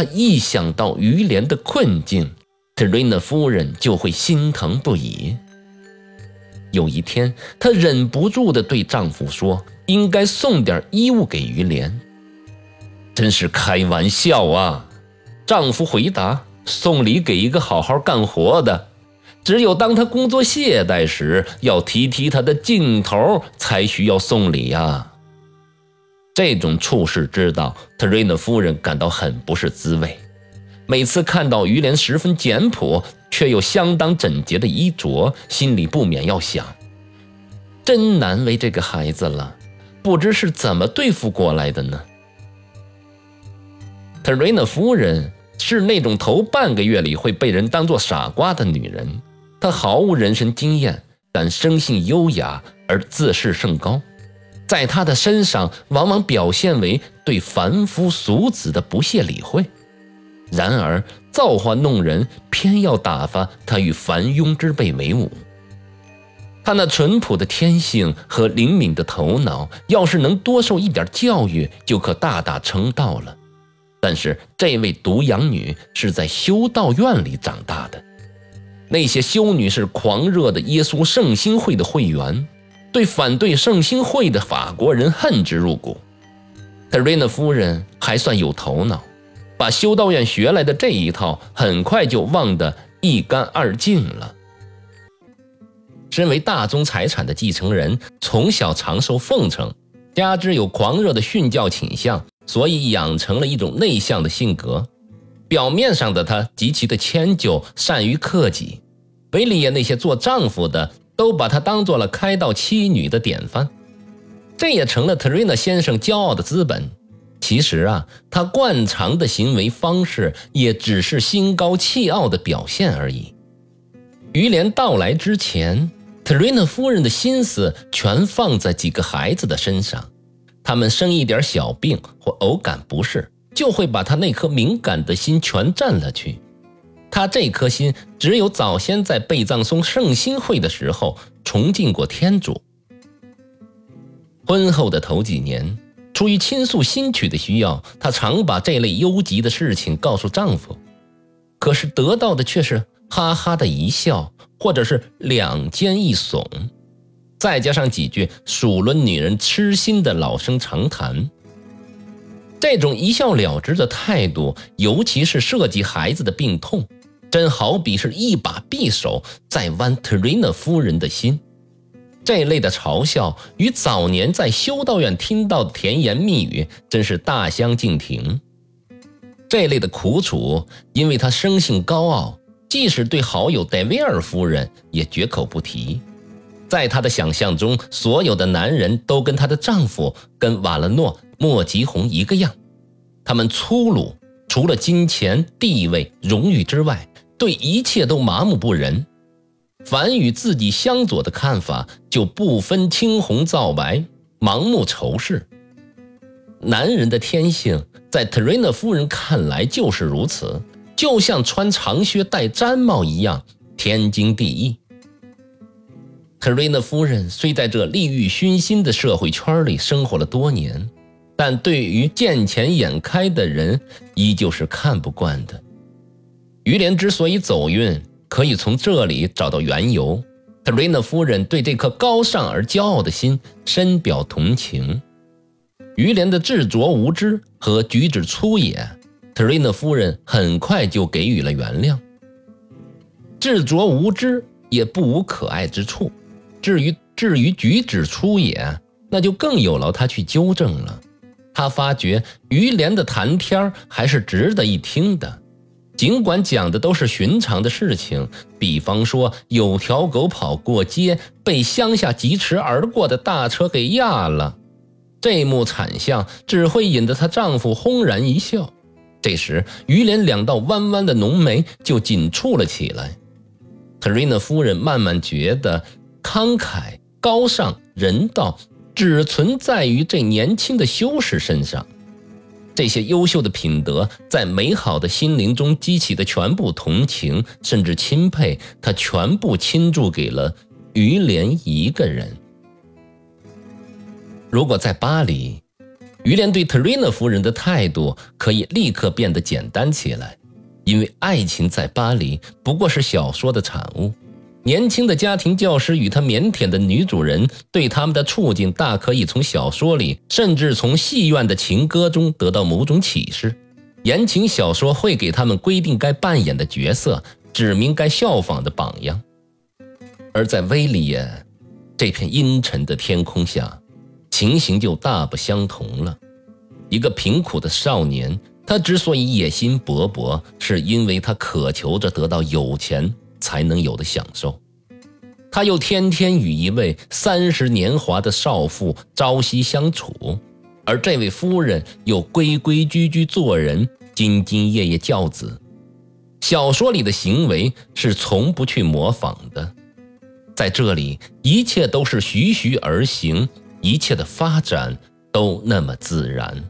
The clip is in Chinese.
他一想到于连的困境，特瑞娜夫人就会心疼不已。有一天，她忍不住地对丈夫说：“应该送点衣物给于连。”真是开玩笑啊！丈夫回答：“送礼给一个好好干活的，只有当他工作懈怠时，要提提他的劲头，才需要送礼呀。”这种处事之道，特瑞娜夫人感到很不是滋味。每次看到于连十分简朴却又相当整洁的衣着，心里不免要想：真难为这个孩子了，不知是怎么对付过来的呢？特瑞娜夫人是那种头半个月里会被人当作傻瓜的女人，她毫无人生经验，但生性优雅而自视甚高。在他的身上，往往表现为对凡夫俗子的不屑理会；然而造化弄人，偏要打发他与凡庸之辈为伍。他那淳朴的天性和灵敏的头脑，要是能多受一点教育，就可大大成道了。但是这位独养女是在修道院里长大的，那些修女是狂热的耶稣圣心会的会员。对反对圣心会的法国人恨之入骨。特瑞娜夫人还算有头脑，把修道院学来的这一套很快就忘得一干二净了。身为大宗财产的继承人，从小常受奉承，加之有狂热的训教倾向，所以养成了一种内向的性格。表面上的她极其的迁就，善于克己。维利耶那些做丈夫的。都把她当做了开导妻女的典范，这也成了特瑞娜先生骄傲的资本。其实啊，他惯常的行为方式也只是心高气傲的表现而已。于连到来之前，特瑞娜夫人的心思全放在几个孩子的身上，他们生一点小病或偶感不适，就会把他那颗敏感的心全占了去。他这颗心只有早先在贝藏松圣心会的时候崇敬过天主。婚后的头几年，出于倾诉新曲的需要，她常把这类忧急的事情告诉丈夫，可是得到的却是哈哈的一笑，或者是两肩一耸，再加上几句数论女人痴心的老生常谈。这种一笑了之的态度，尤其是涉及孩子的病痛。真好比是一把匕首在剜特瑞娜夫人的心。这类的嘲笑与早年在修道院听到的甜言蜜语真是大相径庭。这类的苦楚，因为他生性高傲，即使对好友戴维尔夫人也绝口不提。在他的想象中，所有的男人都跟她的丈夫跟瓦勒诺、莫吉红一个样，他们粗鲁，除了金钱、地位、荣誉之外。对一切都麻木不仁，凡与自己相左的看法就不分青红皂白，盲目仇视。男人的天性，在特瑞娜夫人看来就是如此，就像穿长靴戴毡帽一样，天经地义。特瑞娜夫人虽在这利欲熏心的社会圈里生活了多年，但对于见钱眼开的人，依旧是看不惯的。于连之所以走运，可以从这里找到缘由。特瑞娜夫人对这颗高尚而骄傲的心深表同情。于连的执着无知和举止粗野，特瑞娜夫人很快就给予了原谅。执着无知也不无可爱之处，至于至于举止粗野，那就更有劳他去纠正了。他发觉于连的谈天还是值得一听的。尽管讲的都是寻常的事情，比方说有条狗跑过街，被乡下疾驰而过的大车给压了，这幕惨象只会引得她丈夫轰然一笑。这时，于连两道弯弯的浓眉就紧蹙了起来。特瑞娜夫人慢慢觉得，慷慨、高尚、人道，只存在于这年轻的修士身上。这些优秀的品德在美好的心灵中激起的全部同情，甚至钦佩，他全部倾注给了于连一个人。如果在巴黎，于连对特瑞娜夫人的态度可以立刻变得简单起来，因为爱情在巴黎不过是小说的产物。年轻的家庭教师与他腼腆的女主人对他们的处境，大可以从小说里，甚至从戏院的情歌中得到某种启示。言情小说会给他们规定该扮演的角色，指明该效仿的榜样。而在威利耶这片阴沉的天空下，情形就大不相同了。一个贫苦的少年，他之所以野心勃勃，是因为他渴求着得到有钱。才能有的享受，他又天天与一位三十年华的少妇朝夕相处，而这位夫人又规规矩矩做人，兢兢业业教子。小说里的行为是从不去模仿的，在这里一切都是徐徐而行，一切的发展都那么自然。